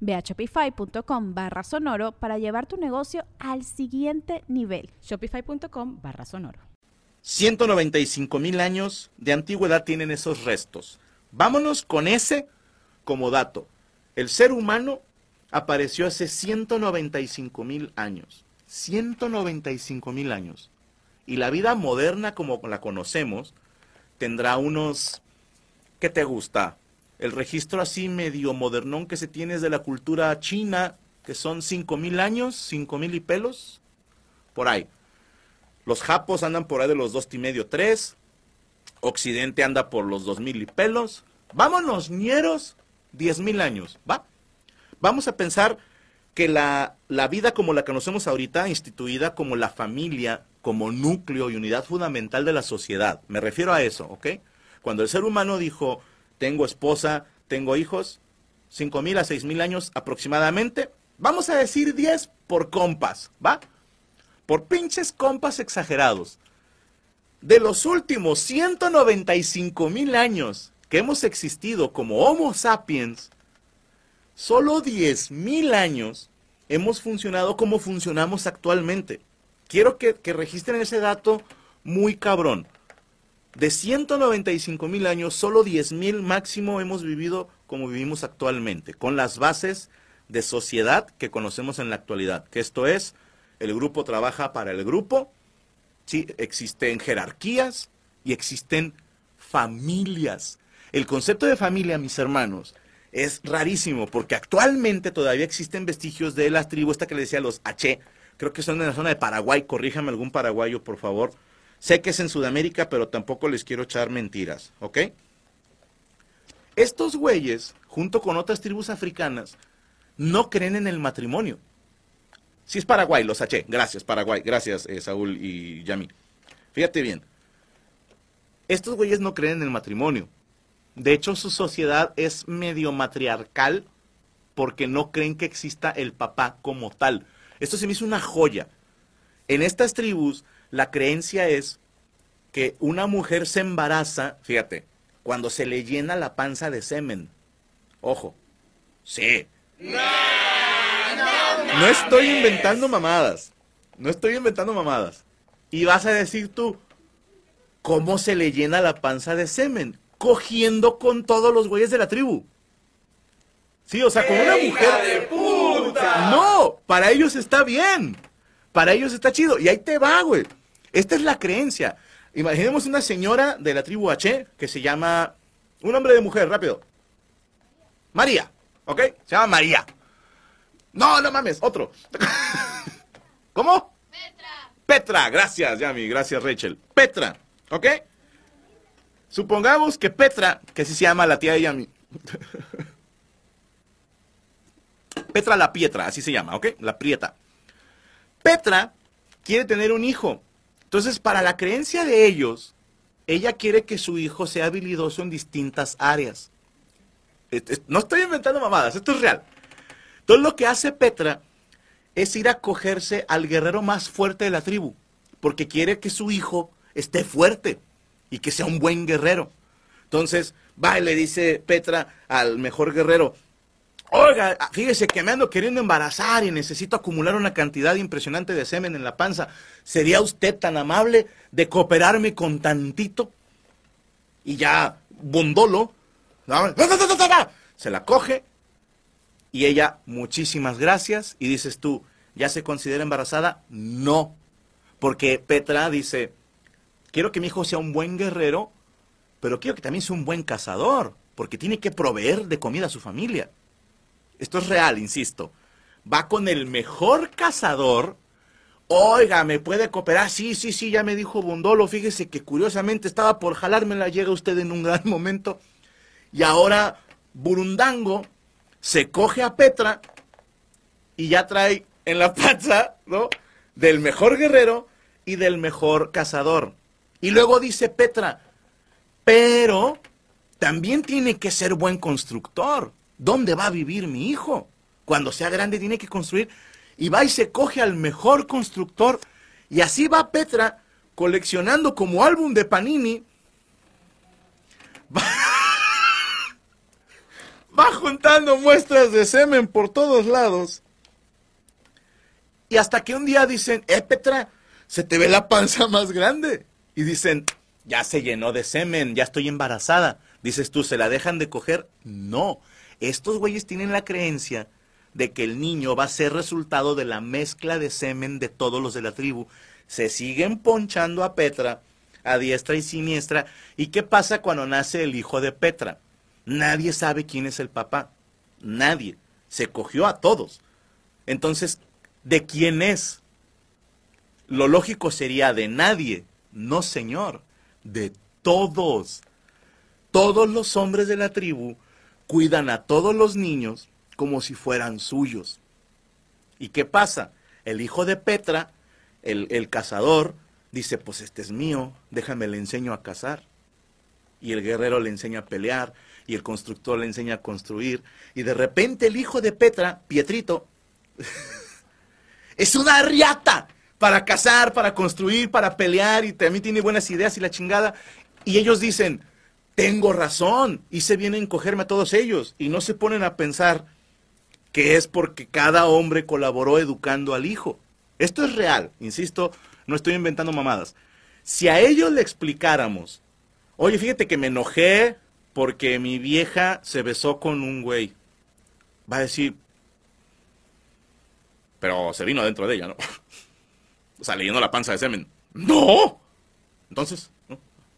Ve a shopify.com barra sonoro para llevar tu negocio al siguiente nivel. Shopify.com barra sonoro. 195 mil años de antigüedad tienen esos restos. Vámonos con ese como dato. El ser humano apareció hace 195 mil años. 195 mil años. Y la vida moderna como la conocemos tendrá unos... ¿Qué te gusta? El registro así medio modernón que se tiene es de la cultura china, que son 5.000 años, 5.000 y pelos, por ahí. Los japos andan por ahí de los dos y medio, tres. Occidente anda por los 2.000 y pelos. Vámonos, ñeros, 10.000 años, ¿va? Vamos a pensar que la, la vida como la conocemos ahorita, instituida como la familia, como núcleo y unidad fundamental de la sociedad. Me refiero a eso, ¿ok? Cuando el ser humano dijo, tengo esposa, tengo hijos, cinco mil a seis mil años aproximadamente. Vamos a decir 10 por compas, ¿va? Por pinches compas exagerados. De los últimos 195 mil años que hemos existido como Homo sapiens, solo 10 mil años hemos funcionado como funcionamos actualmente. Quiero que, que registren ese dato muy cabrón. De 195 mil años, solo 10 mil máximo hemos vivido como vivimos actualmente, con las bases de sociedad que conocemos en la actualidad. Que esto es, el grupo trabaja para el grupo, ¿sí? existen jerarquías y existen familias. El concepto de familia, mis hermanos, es rarísimo porque actualmente todavía existen vestigios de las tribus, esta que le decía los H, creo que son en la zona de Paraguay, corríjame algún paraguayo, por favor Sé que es en Sudamérica, pero tampoco les quiero echar mentiras, ¿ok? Estos güeyes, junto con otras tribus africanas, no creen en el matrimonio. Si es Paraguay, los haché. Gracias, Paraguay. Gracias, eh, Saúl y Yami. Fíjate bien. Estos güeyes no creen en el matrimonio. De hecho, su sociedad es medio matriarcal porque no creen que exista el papá como tal. Esto se me hizo una joya. En estas tribus, la creencia es que una mujer se embaraza, fíjate, cuando se le llena la panza de semen. Ojo, sí. No, estoy inventando mamadas. No estoy inventando mamadas. Y vas a decir tú, ¿cómo se le llena la panza de semen? Cogiendo con todos los güeyes de la tribu. Sí, o sea, con una mujer. de puta! No, para ellos está bien. Para ellos está chido. Y ahí te va, güey. Esta es la creencia. Imaginemos una señora de la tribu H que se llama. Un hombre de mujer, rápido. María. ¿Ok? Se llama María. No, no mames, otro. ¿Cómo? Petra. Petra, gracias, Yami, gracias, Rachel. Petra, ¿ok? Supongamos que Petra, que así se llama la tía de Yami. Petra la Pietra, así se llama, ¿ok? La Prieta. Petra quiere tener un hijo. Entonces, para la creencia de ellos, ella quiere que su hijo sea habilidoso en distintas áreas. No estoy inventando mamadas, esto es real. Entonces, lo que hace Petra es ir a cogerse al guerrero más fuerte de la tribu, porque quiere que su hijo esté fuerte y que sea un buen guerrero. Entonces, va y le dice Petra al mejor guerrero, Oiga, fíjese que me ando queriendo embarazar y necesito acumular una cantidad impresionante de semen en la panza. ¿Sería usted tan amable de cooperarme con tantito? Y ya, bondolo, se la coge y ella, muchísimas gracias. Y dices tú, ¿ya se considera embarazada? No, porque Petra dice, quiero que mi hijo sea un buen guerrero, pero quiero que también sea un buen cazador, porque tiene que proveer de comida a su familia. Esto es real, insisto. Va con el mejor cazador. Oiga, ¿me puede cooperar? Sí, sí, sí, ya me dijo Bondolo. Fíjese que curiosamente estaba por jalármela. Llega usted en un gran momento. Y ahora Burundango se coge a Petra y ya trae en la panza, ¿no? Del mejor guerrero y del mejor cazador. Y luego dice Petra, pero también tiene que ser buen constructor. ¿Dónde va a vivir mi hijo? Cuando sea grande tiene que construir. Y va y se coge al mejor constructor. Y así va Petra coleccionando como álbum de Panini. Va, va juntando muestras de semen por todos lados. Y hasta que un día dicen, eh, Petra, se te ve la panza más grande. Y dicen, ya se llenó de semen, ya estoy embarazada. Dices tú, ¿se la dejan de coger? No. Estos güeyes tienen la creencia de que el niño va a ser resultado de la mezcla de semen de todos los de la tribu. Se siguen ponchando a Petra a diestra y siniestra. ¿Y qué pasa cuando nace el hijo de Petra? Nadie sabe quién es el papá. Nadie. Se cogió a todos. Entonces, ¿de quién es? Lo lógico sería de nadie. No, señor. De todos. Todos los hombres de la tribu cuidan a todos los niños como si fueran suyos. ¿Y qué pasa? El hijo de Petra, el, cazador, dice, pues este es mío, déjame le enseño a cazar. Y el guerrero le enseña a pelear, y el constructor le enseña a construir. Y de repente el hijo de Petra, Pietrito, es una riata para cazar, para construir, para pelear, y también tiene buenas ideas y la chingada. Y ellos dicen, tengo razón, y se vienen a cogerme a todos ellos, y no se ponen a pensar que es porque cada hombre colaboró educando al hijo. Esto es real, insisto, no estoy inventando mamadas. Si a ellos le explicáramos, oye, fíjate que me enojé porque mi vieja se besó con un güey, va a decir, pero se vino adentro de ella, ¿no? o sea, leyendo la panza de semen. ¡No! Entonces,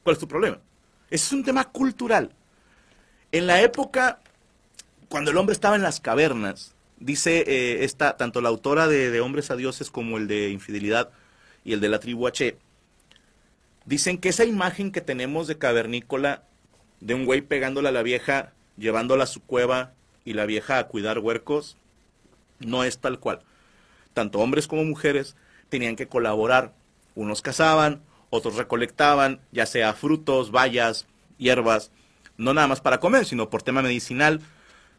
¿cuál es tu problema? Es un tema cultural. En la época, cuando el hombre estaba en las cavernas, dice eh, esta, tanto la autora de, Hombres a Dioses como el de Infidelidad y el de la tribu H, dicen que esa imagen que tenemos de cavernícola, de un güey pegándole a la vieja, llevándola a su cueva y la vieja a cuidar huercos, no es tal cual. Tanto hombres como mujeres tenían que colaborar. Unos cazaban, otros recolectaban, ya sea frutos, bayas, hierbas, no nada más para comer, sino por tema medicinal.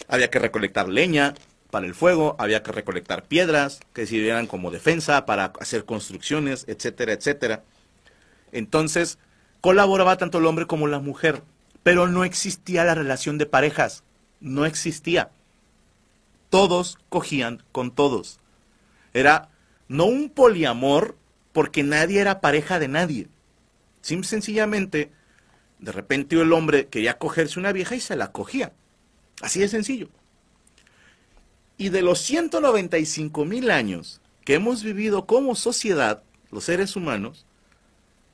Había que recolectar leña para el fuego, había que recolectar piedras que sirvieran como defensa para hacer construcciones, etcétera, etcétera. Entonces, colaboraba tanto el hombre como la mujer, pero no existía la relación de parejas, no existía. Todos cogían con todos. Era no un poliamor, porque nadie era pareja de nadie. Sim sencillamente, de repente el hombre quería cogerse una vieja y se la cogía. Así de sencillo. Y de los 195 mil años que hemos vivido como sociedad, los seres humanos,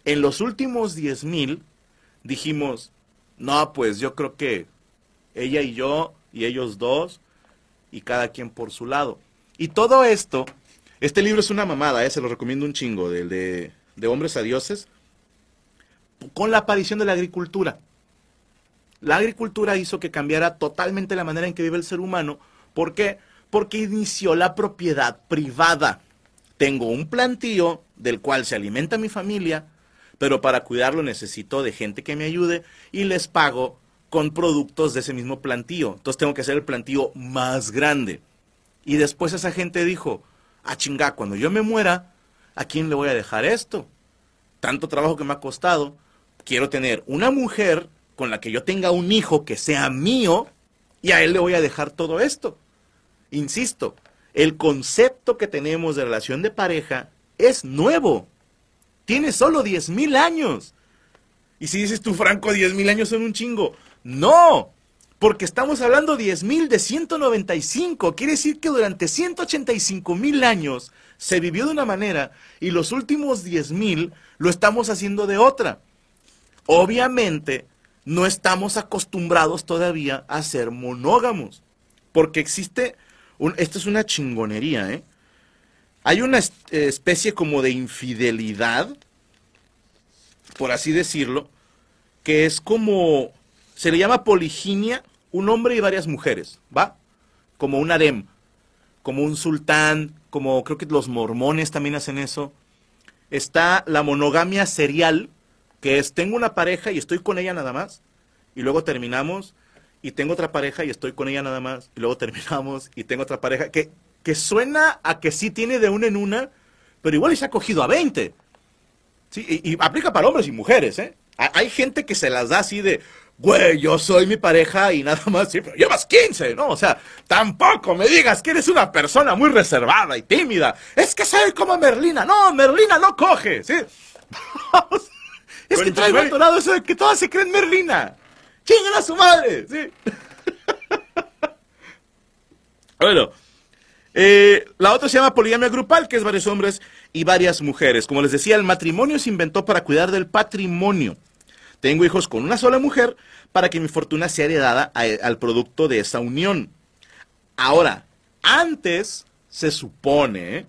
en los últimos 10 mil dijimos, no, pues yo creo que ella y yo y ellos dos y cada quien por su lado. Y todo esto este libro es una mamada, eh, se lo recomiendo un chingo, del de, de Hombres a Dioses, con la aparición de la agricultura. La agricultura hizo que cambiara totalmente la manera en que vive el ser humano. ¿Por qué? Porque inició la propiedad privada. Tengo un plantío del cual se alimenta mi familia, pero para cuidarlo necesito de gente que me ayude y les pago con productos de ese mismo plantío. Entonces tengo que hacer el plantío más grande. Y después esa gente dijo, a chingar, cuando yo me muera, ¿a quién le voy a dejar esto? Tanto trabajo que me ha costado. Quiero tener una mujer con la que yo tenga un hijo que sea mío y a él le voy a dejar todo esto. Insisto, el concepto que tenemos de relación de pareja es nuevo. Tiene solo 10 mil años. Y si dices tú, Franco, 10 mil años son un chingo. No, Porque estamos hablando 10.000 de 195. Quiere decir que durante 185 mil años se vivió de una manera y los últimos 10.000 lo estamos haciendo de otra. Obviamente, no estamos acostumbrados todavía a ser monógamos. Porque existe, esto es una chingonería, ¿eh? Hay una especie como de infidelidad, por así decirlo, que es como se le llama poliginia, un hombre y varias mujeres, ¿va? Como un harem, como un sultán, como creo que los mormones también hacen eso. Está la monogamia serial, que es tengo una pareja y estoy con ella nada más, y luego terminamos, y tengo otra pareja y estoy con ella nada más, y luego terminamos, y tengo otra pareja, que, que suena a que sí tiene de una en una, pero igual se ha cogido a 20. ¿Sí? Y, y aplica para hombres y mujeres, ¿eh? Hay gente que se las da así de, güey, yo soy mi pareja y nada más, sí, pero llevas 15, ¿no? O sea, tampoco me digas que eres una persona muy reservada y tímida. Es que soy como Merlina. No, Merlina no coge, ¿sí? es que trae lado eso de que todas se creen Merlina. ¡Chinguen a su madre! ¿sí? bueno, eh, la otra se llama poligamia grupal, que es varios hombres y varias mujeres. Como les decía, el matrimonio se inventó para cuidar del patrimonio. Tengo hijos con una sola mujer para que mi fortuna sea heredada al producto de esa unión. Ahora, antes se supone,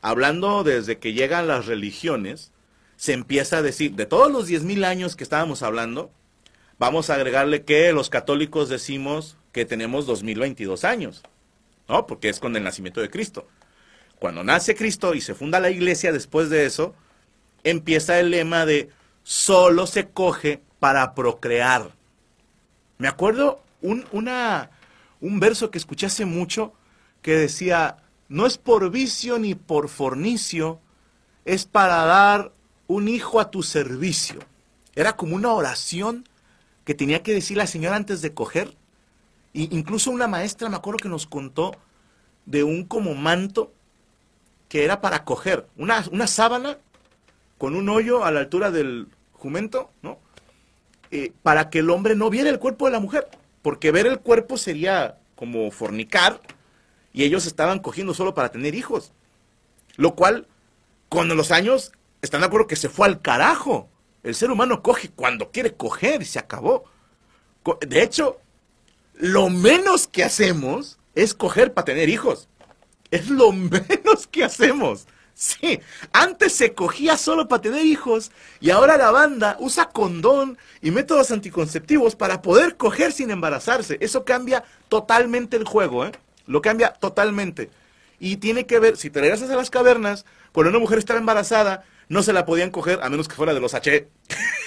hablando desde que llegan las religiones, se empieza a decir, de todos los 10.000 años que estábamos hablando, vamos a agregarle que los católicos decimos que tenemos 2022 años, ¿no? Porque es con el nacimiento de Cristo. Cuando nace Cristo y se funda la iglesia después de eso, empieza el lema de solo se coge para procrear. Me acuerdo un, un verso que escuché hace mucho que decía, no es por vicio ni por fornicio, es para dar un hijo a tu servicio. Era como una oración que tenía que decir la señora antes de coger. Incluso una maestra me acuerdo que nos contó de un como manto que era para coger, una, una sábana con un hoyo a la altura del jumento, ¿no? Eh, para que el hombre no viera el cuerpo de la mujer, porque ver el cuerpo sería como fornicar, y ellos estaban cogiendo solo para tener hijos. Lo cual, con los años, están de acuerdo que se fue al carajo. El ser humano coge cuando quiere coger y se acabó. De hecho, lo menos que hacemos es coger para tener hijos. Es lo menos que hacemos. Sí, antes se cogía solo para tener hijos y ahora la banda usa condón y métodos anticonceptivos para poder coger sin embarazarse. Eso cambia totalmente el juego, ¿eh? Lo cambia totalmente. Y tiene que ver, si te regresas a las cavernas, cuando una mujer estaba embarazada, no se la podían coger a menos que fuera de los H.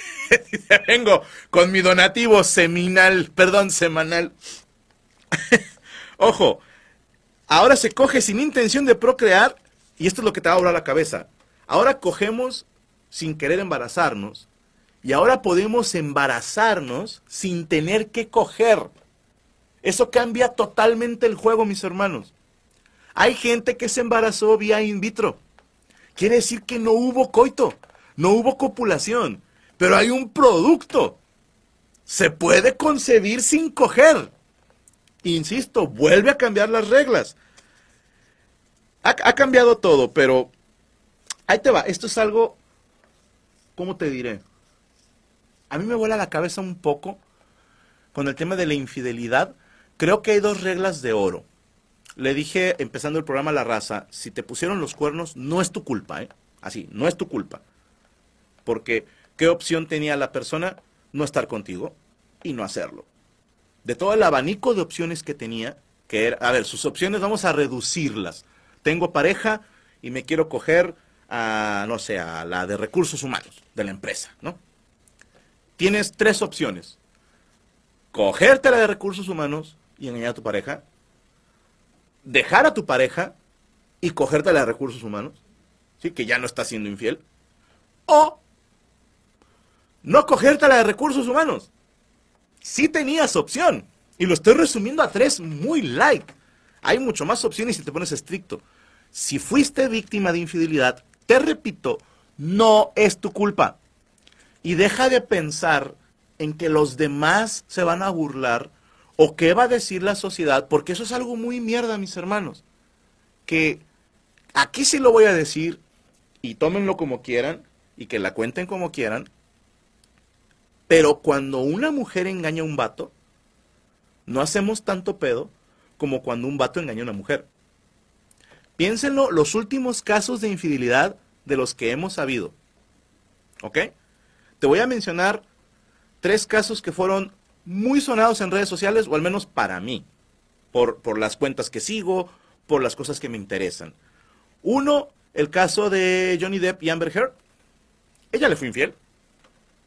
Vengo con mi donativo seminal, perdón, semanal. Ojo, ahora se coge sin intención de procrear y esto es lo que te va a volar la cabeza. Ahora cogemos sin querer embarazarnos y ahora podemos embarazarnos sin tener que coger. Eso cambia totalmente el juego, mis hermanos. Hay gente que se embarazó vía in vitro. Quiere decir que no hubo coito, no hubo copulación, pero hay un producto. Se puede concebir sin coger. Insisto, vuelve a cambiar las reglas. Ha, cambiado todo, pero ahí te va. Esto es algo, ¿cómo te diré? A mí me vuela la cabeza un poco con el tema de la infidelidad. Creo que hay dos reglas de oro. Le dije, empezando el programa La Raza, si te pusieron los cuernos, no es tu culpa, ¿eh? Así, no es tu culpa. Porque, ¿qué opción tenía la persona? No estar contigo y no hacerlo. De todo el abanico de opciones que tenía, que era, a ver, sus opciones vamos a reducirlas tengo pareja y me quiero coger a, no sé, a la de recursos humanos de la empresa, ¿no? Tienes tres opciones. Cogerte la de recursos humanos y engañar a tu pareja. Dejar a tu pareja y cogerte la de recursos humanos, ¿sí? Que ya no está siendo infiel. O no cogerte la de recursos humanos. Sí tenías opción. Y lo estoy resumiendo a tres muy light. Hay mucho más opciones si te pones estricto. Si fuiste víctima de infidelidad, te repito, no es tu culpa. Y deja de pensar en que los demás se van a burlar ¿O qué va a decir la sociedad? Porque eso es algo muy mierda, mis hermanos. Que aquí sí lo voy a decir y tómenlo como quieran y que la cuenten como quieran. Pero cuando una mujer engaña a un vato, no hacemos tanto pedo como cuando un vato engaña a una mujer. Piénsenlo, los últimos casos de infidelidad de los que hemos sabido. ¿Ok? Te voy a mencionar tres casos que fueron muy sonados en redes sociales, o al menos para mí, por, por las cuentas que sigo, por las cosas que me interesan. Uno, el caso de Johnny Depp y Amber Heard. Ella le fue infiel.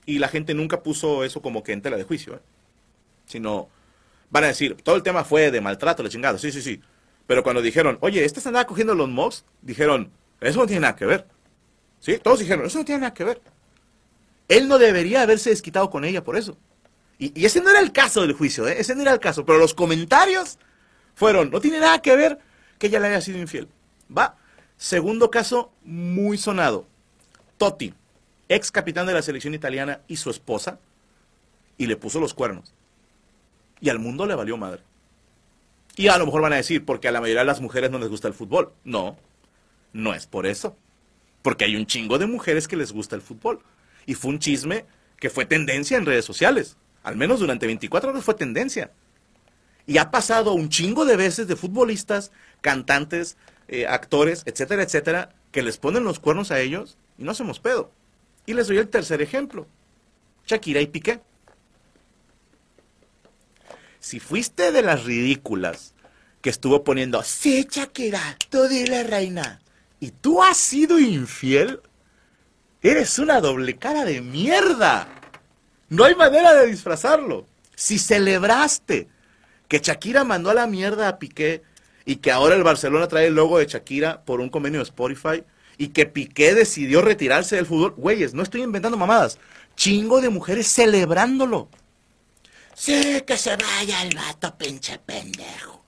Y la gente nunca puso eso como que en tela de juicio. ¿eh? Sino, van a decir, todo el tema fue de maltrato, la chingada. Sí, sí, sí. Pero cuando dijeron, oye, esta se andaba cogiendo los mobs, dijeron, eso no tiene nada que ver. ¿Sí? Todos dijeron, eso no tiene nada que ver. Él no debería haberse desquitado con ella por eso. Y, ese no era el caso del juicio, ¿eh? ese no era el caso. Pero los comentarios fueron, no tiene nada que ver que ella le haya sido infiel. Va. Segundo caso, muy sonado. Totti, ex capitán de la selección italiana y su esposa, y le puso los cuernos. Y al mundo le valió madre. Y a lo mejor van a decir, porque a la mayoría de las mujeres no les gusta el fútbol. No, no es por eso. Porque hay un chingo de mujeres que les gusta el fútbol. Y fue un chisme que fue tendencia en redes sociales. Al menos durante 24 horas fue tendencia. Y ha pasado un chingo de veces de futbolistas, cantantes, eh, actores, etcétera, etcétera, que les ponen los cuernos a ellos y no hacemos pedo. Y les doy el tercer ejemplo. Shakira y Piqué si fuiste de las ridículas que estuvo poniendo, sí, Shakira, tú dile, reina, y tú has sido infiel, eres una doble cara de mierda. No hay manera de disfrazarlo. Si celebraste que Shakira mandó a la mierda a Piqué y que ahora el Barcelona trae el logo de Shakira por un convenio de Spotify y que Piqué decidió retirarse del fútbol, güeyes, no estoy inventando mamadas. Chingo de mujeres celebrándolo. Sí, que se vaya el vato, pinche pendejo.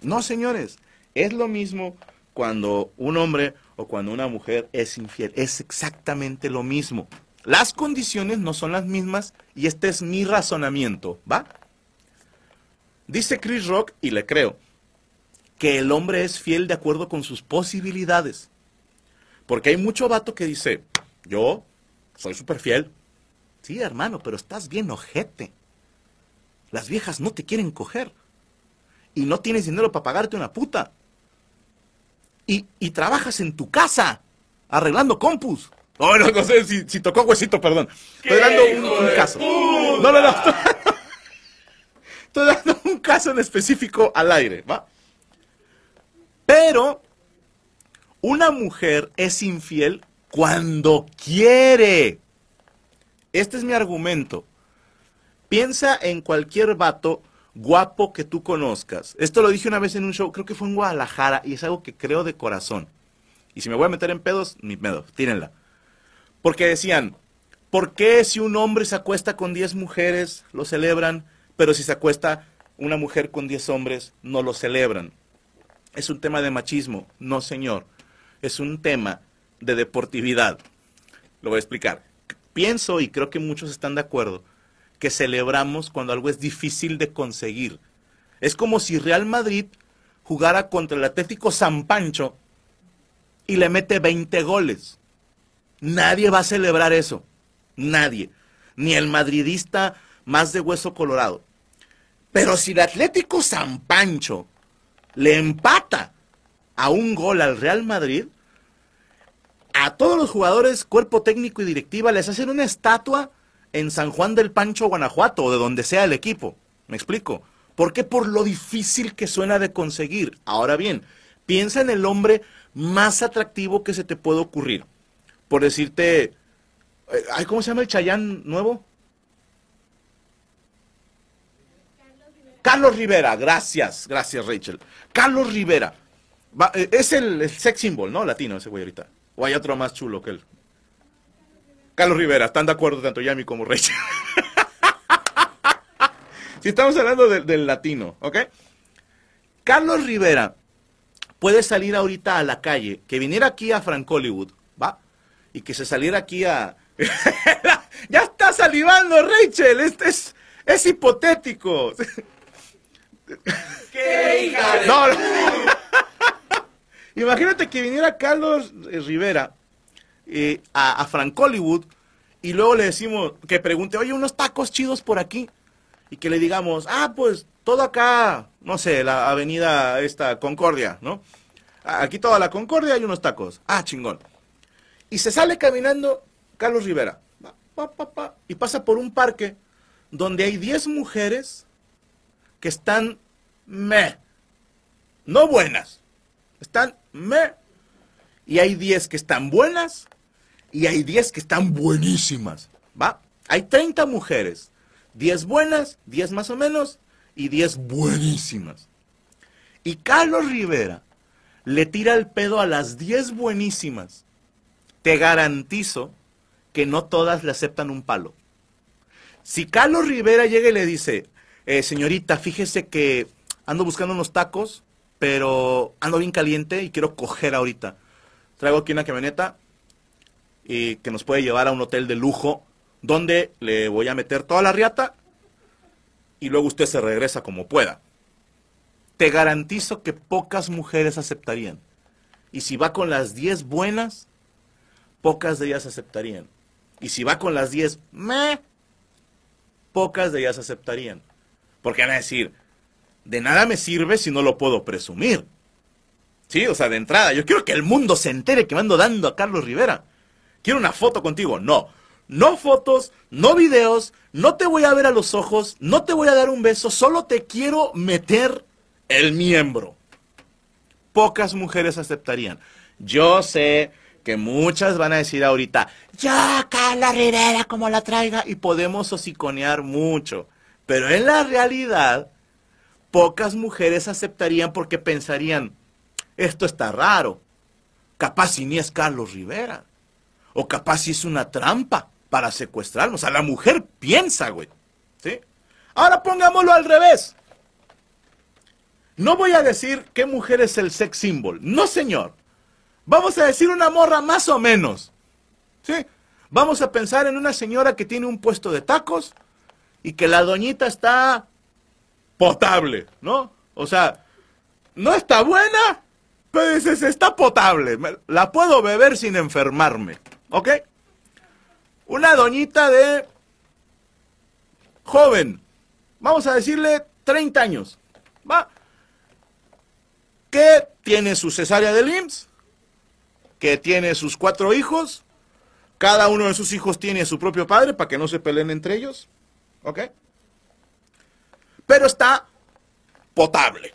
No, señores, es lo mismo cuando un hombre o cuando una mujer es infiel. Es exactamente lo mismo. Las condiciones no son las mismas y este es mi razonamiento, ¿va? Dice Chris Rock, y le creo, que el hombre es fiel de acuerdo con sus posibilidades. Porque hay mucho vato que dice, yo soy súper fiel. Sí, hermano, pero estás bien ojete. Las viejas no te quieren coger. Y no tienes dinero para pagarte una puta. Y, trabajas en tu casa, arreglando compus. No, no, sé si, tocó huesito, perdón. Estoy dando un, caso. No, no, no. Estoy dando un caso en específico al aire, ¿va? Pero una mujer es infiel cuando quiere. Este es mi argumento. Piensa en cualquier vato guapo que tú conozcas. Esto lo dije una vez en un show, creo que fue en Guadalajara, y es algo que creo de corazón. Y si me voy a meter en pedos, ni pedos, tírenla. Porque decían, ¿por qué si un hombre se acuesta con 10 mujeres, lo celebran, pero si se acuesta una mujer con 10 hombres, no lo celebran? Es un tema de machismo. No, señor. Es un tema de deportividad. Lo voy a explicar. Pienso, y creo que muchos están de acuerdo, que celebramos cuando algo es difícil de conseguir. Es como si Real Madrid jugara contra el Atlético San Pancho y le mete 20 goles. Nadie va a celebrar eso. Nadie. Ni el madridista más de hueso colorado. Pero si el Atlético San Pancho le empata a un gol al Real Madrid, a todos los jugadores, cuerpo técnico y directiva les hacen una estatua en San Juan del Pancho, Guanajuato, o de donde sea el equipo. ¿Me explico? ¿Por qué? Por lo difícil que suena de conseguir. Ahora bien, piensa en el hombre más atractivo que se te puede ocurrir. Por decirte, eh, ¿cómo se llama el Chayán nuevo? Carlos Rivera, gracias, gracias Rachel. Carlos Rivera, eh, es el, sex symbol, ¿no? Latino ese güey ahorita. O hay otro más chulo que él. Carlos Rivera, ¿están de acuerdo tanto Yami como Rachel? si estamos hablando del latino, ¿ok? Carlos Rivera puede salir ahorita a la calle, que viniera aquí a Frank Hollywood, ¿va? Y que se saliera aquí a... ya está salivando Rachel, este es, es hipotético. ¿Qué hija No, no. Imagínate que viniera Carlos Rivera eh, a, a Frank Hollywood y luego le decimos que pregunte, oye, unos tacos chidos por aquí. Y que le digamos, ah, pues todo acá, no sé, la avenida esta Concordia, ¿no? Aquí toda la Concordia hay unos tacos. Ah, chingón. Y se sale caminando Carlos Rivera. y pasa por un parque donde hay 10 mujeres que están me. No buenas. Están me. Y hay 10 que están buenas y hay 10 que están buenísimas. ¿Va? Hay 30 mujeres. 10 buenas, 10 más o menos y 10 buenísimas. Y Carlos Rivera le tira el pedo a las 10 buenísimas. Te garantizo que no todas le aceptan un palo. Si Carlos Rivera llega y le dice, eh, señorita, fíjese que ando buscando unos tacos, pero ando bien caliente y quiero coger ahorita. Traigo aquí una camioneta y que nos puede llevar a un hotel de lujo donde le voy a meter toda la riata y luego usted se regresa como pueda. Te garantizo que pocas mujeres aceptarían. Y si va con las 10 buenas, pocas de ellas aceptarían. Y si va con las 10 me, pocas de ellas aceptarían. Porque van a decir, de nada me sirve si no lo puedo presumir. Sí, o sea, de entrada, yo quiero que el mundo se entere que me ando dando a Carlos Rivera. Quiero una foto contigo. No, no fotos, no videos, no te voy a ver a los ojos, no te voy a dar un beso, solo te quiero meter el miembro. Pocas mujeres aceptarían. Yo sé que muchas van a decir ahorita, ya, Carla Rivera, como la traiga, y podemos hociconear mucho. Pero en la realidad, pocas mujeres aceptarían porque pensarían, esto está raro. Capaz si ni es Carlos Rivera. O capaz si es una trampa para secuestrarnos. O sea, la mujer piensa, güey. ¿Sí? Ahora pongámoslo al revés. No voy a decir qué mujer es el sex symbol. No, señor. Vamos a decir una morra más o menos. ¿Sí? Vamos a pensar en una señora que tiene un puesto de tacos y que la doñita está potable, ¿no? O sea, no está buena, pero dices, está potable. La puedo beber sin enfermarme. ¿Ok? Una doñita de joven, vamos a decirle 30 años, ¿va? Que tiene su cesárea de IMSS, que tiene sus cuatro hijos, cada uno de sus hijos tiene su propio padre para que no se peleen entre ellos, ¿ok? Pero está potable.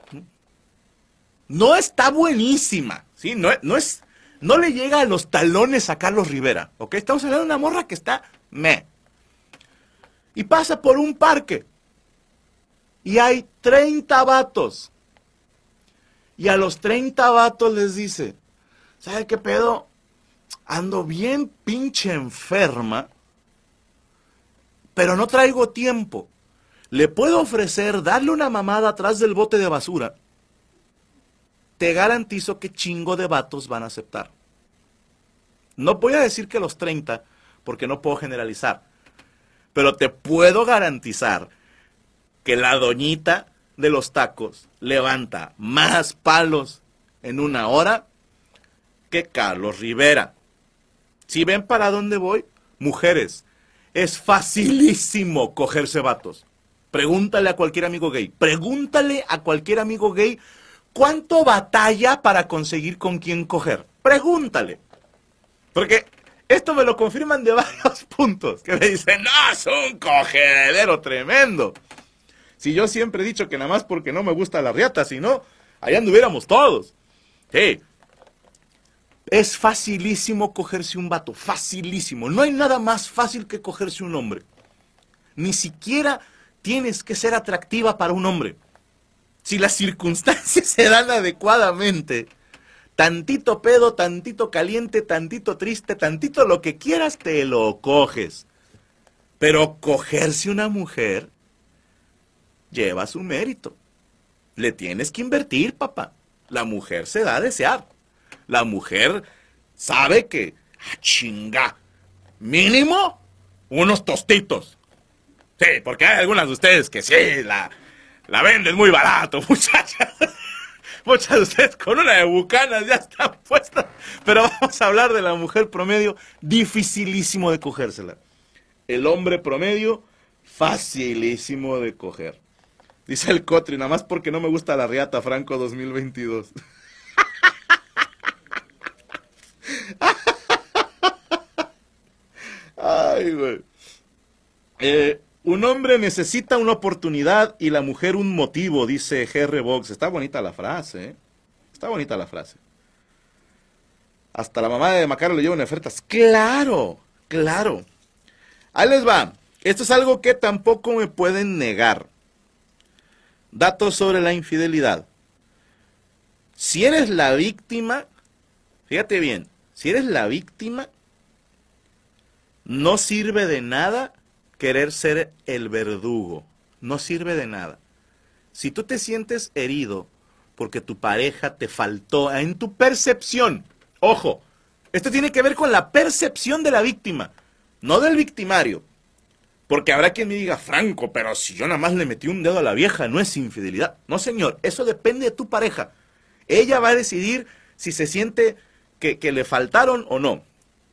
No está buenísima, ¿sí? No, no es no le llega a los talones a Carlos Rivera, ¿ok? Estamos hablando de una morra que está me. Y pasa por un parque. Y hay 30 vatos. Y a los 30 vatos les dice, ¿sabe qué pedo? Ando bien pinche enferma, pero no traigo tiempo. Le puedo ofrecer darle una mamada atrás del bote de basura te garantizo que chingo de vatos van a aceptar. No voy a decir que los 30, porque no puedo generalizar, pero te puedo garantizar que la doñita de los tacos levanta más palos en una hora que Carlos Rivera. Si ven para dónde voy, mujeres, es facilísimo cogerse vatos. Pregúntale a cualquier amigo gay, pregúntale a cualquier amigo gay ¿Cuánto batalla para conseguir con quién coger? Pregúntale. Porque esto me lo confirman de varios puntos. Que me dicen, no, es un cogedero tremendo. Si yo siempre he dicho que nada más porque no me gusta la riata, si no, allá anduviéramos todos. Sí. Es facilísimo cogerse un vato, facilísimo. No hay nada más fácil que cogerse un hombre. Ni siquiera tienes que ser atractiva para un hombre si las circunstancias se dan adecuadamente, tantito pedo, tantito caliente, tantito triste, tantito lo que quieras, te lo coges. Pero cogerse una mujer lleva su mérito. Le tienes que invertir, papá. La mujer se da a desear. La mujer sabe que, ah, chinga, mínimo unos tostitos. Sí, porque hay algunas de ustedes que sí, la, La venden muy barato, muchachas. Muchas de ustedes con una de bucanas ya están puestas. Pero vamos a hablar de la mujer promedio, dificilísimo de cogérsela. El hombre promedio, facilísimo de coger. Dice el Cotri, nada más porque no me gusta la Riata Franco 2022. Ay, güey. Eh, un hombre necesita una oportunidad y la mujer un motivo, dice G.R. Box. Está bonita la frase, ¿eh? Está bonita la frase. Hasta la mamá de Macaro le llevan ofertas. Claro, claro. Ahí les va. Esto es algo que tampoco me pueden negar. Datos sobre la infidelidad. Si eres la víctima, fíjate bien, si eres la víctima, no sirve de nada querer ser el verdugo. No sirve de nada. Si tú te sientes herido porque tu pareja te faltó en tu percepción, ojo, esto tiene que ver con la percepción de la víctima, no del victimario. Porque habrá quien me diga, Franco, pero si yo nada más le metí un dedo a la vieja, no es infidelidad. No, señor, eso depende de tu pareja. Ella va a decidir si se siente que, que le faltaron o no.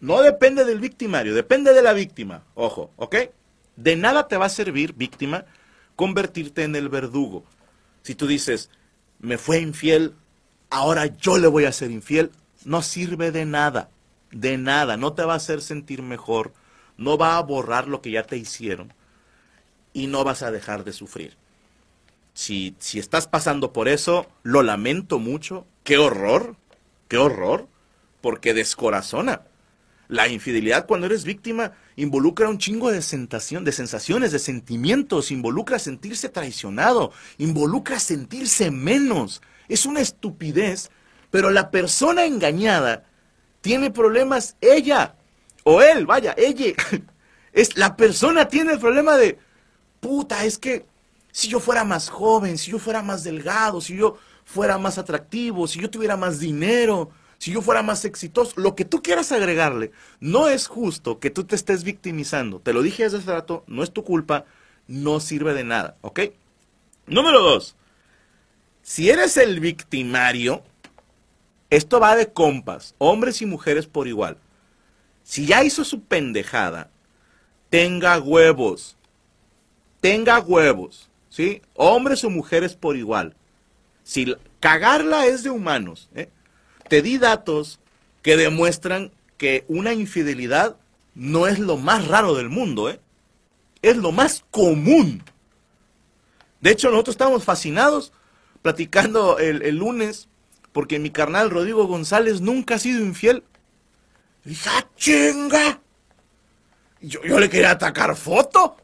No depende del victimario, depende de la víctima. Ojo, ¿ok? De nada te va a servir, víctima, convertirte en el verdugo. Si tú dices, me fue infiel, ahora yo le voy a ser infiel, no sirve de nada, de nada, no te va a hacer sentir mejor, no va a borrar lo que ya te hicieron y no vas a dejar de sufrir. Si, si estás pasando por eso, lo lamento mucho, qué horror, qué horror, porque descorazona. La infidelidad cuando eres víctima involucra un chingo de, sensación, de sensaciones, de sentimientos, involucra sentirse traicionado, involucra sentirse menos. Es una estupidez, pero la persona engañada tiene problemas ella o él, vaya, ella. Es la persona tiene el problema de puta, es que si yo fuera más joven, si yo fuera más delgado, si yo fuera más atractivo, si yo tuviera más dinero, si yo fuera más exitoso, lo que tú quieras agregarle, no es justo que tú te estés victimizando. Te lo dije hace rato, no es tu culpa, no sirve de nada, ¿ok? Número dos, si eres el victimario, esto va de compas, hombres y mujeres por igual. Si ya hizo su pendejada, tenga huevos, tenga huevos, ¿sí? Hombres o mujeres por igual. Si cagarla es de humanos, ¿eh? Te di datos que demuestran que una infidelidad no es lo más raro del mundo, ¿eh? Es lo más común. De hecho, nosotros estábamos fascinados platicando el, lunes porque mi carnal Rodrigo González nunca ha sido infiel. Y dije, ¡ah, chinga! Yo, yo le quería atacar foto.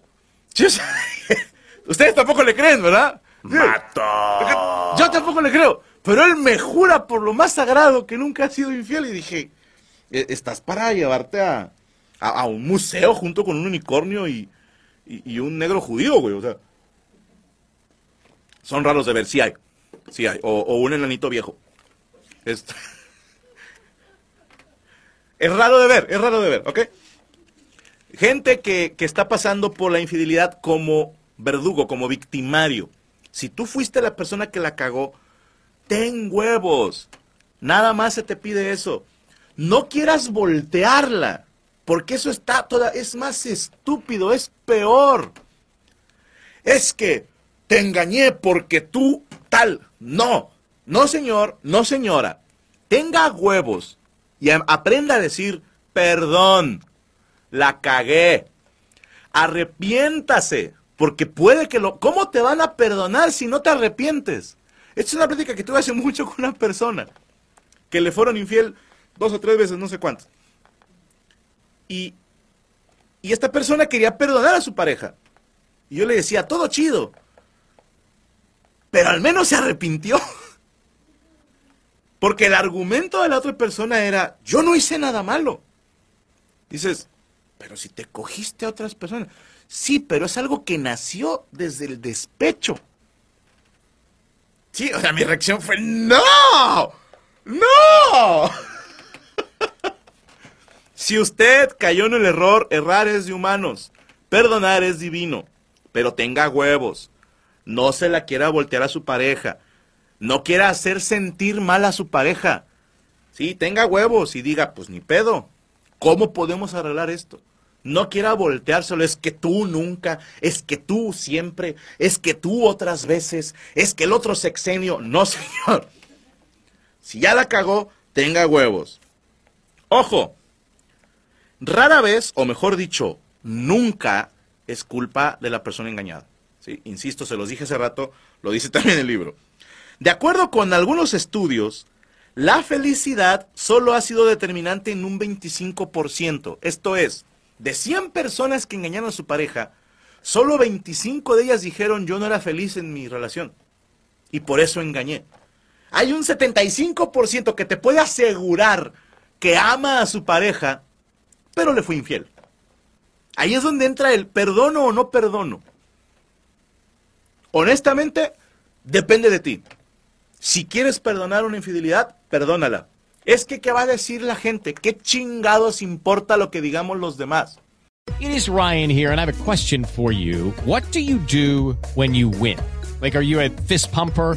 Ustedes tampoco le creen, ¿verdad? ¡Mato! Yo tampoco le creo. Pero él me jura por lo más sagrado que nunca ha sido infiel. Y dije, "E- estás para llevarte a, a, un museo junto con un unicornio y, y- un negro judío, güey. O sea, son raros de ver, sí hay. Sí hay. O, un enanito viejo. Es, es raro de ver, es raro de ver, ¿ok? Gente que, que está pasando por la infidelidad como verdugo, como victimario. Si tú fuiste la persona que la cagó, ten huevos. Nada más se te pide eso. No quieras voltearla, porque eso está toda, es más estúpido, es peor. Es que te engañé porque tú tal. No, no señor, no señora. Tenga huevos y aprenda a decir perdón. La cagué. Arrepiéntase, porque puede que lo... ¿Cómo te van a perdonar si no te arrepientes? Esta es una plática que tuve hace mucho con una persona que le fueron infiel dos o tres veces, no sé cuántas. Y, y esta persona quería perdonar a su pareja. Y yo le decía, todo chido. Pero al menos se arrepintió. Porque el argumento de la otra persona era, yo no hice nada malo. Dices, pero si te cogiste a otras personas. Sí, pero es algo que nació desde el despecho. Sí, o sea, mi reacción fue, no, no. si usted cayó en el error, errar es de humanos, perdonar es divino, pero tenga huevos. no se la quiera voltear a su pareja, no quiera hacer sentir mal a su pareja. Sí, tenga huevos y diga, pues ni pedo, ¿cómo podemos arreglar esto? No quiera volteárselo, es que tú nunca, es que tú siempre, es que tú otras veces, es que el otro sexenio. No, señor. Si ya la cagó, tenga huevos. Ojo, rara vez, o mejor dicho, nunca es culpa de la persona engañada. ¿sí? Insisto, se los dije hace rato, lo dice también el libro. De acuerdo con algunos estudios, la felicidad solo ha sido determinante en un 25%. Esto es, de 100 personas que engañaron a su pareja, solo 25 de ellas dijeron yo no era feliz en mi relación. Y por eso engañé. Hay un 75% que te puede asegurar que ama a su pareja, pero le fue infiel. Ahí es donde entra el perdono o no perdono. Honestamente, depende de ti. Si quieres perdonar una infidelidad, perdónala. Es que, ¿qué va a decir la gente? ¿Qué chingados importa lo que digamos los demás? It is Ryan here, and I have a question for you. What do you do when you win? Like, are you a fist pumper?